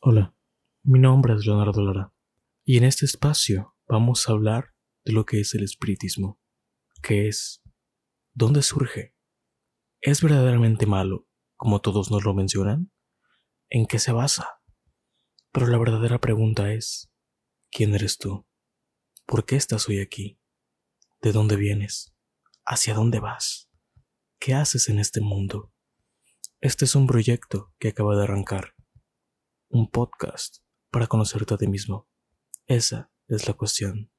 Hola, mi nombre es Leonardo Lara y en este espacio vamos a hablar de lo que es el espiritismo. ¿Qué es? ¿Dónde surge? ¿Es verdaderamente malo, como todos nos lo mencionan? ¿En qué se basa? Pero la verdadera pregunta es, ¿quién eres tú? ¿Por qué estás hoy aquí? ¿De dónde vienes? ¿Hacia dónde vas? ¿Qué haces en este mundo? Este es un proyecto que acaba de arrancar un podcast para conocerte a ti mismo. Esa es la cuestión.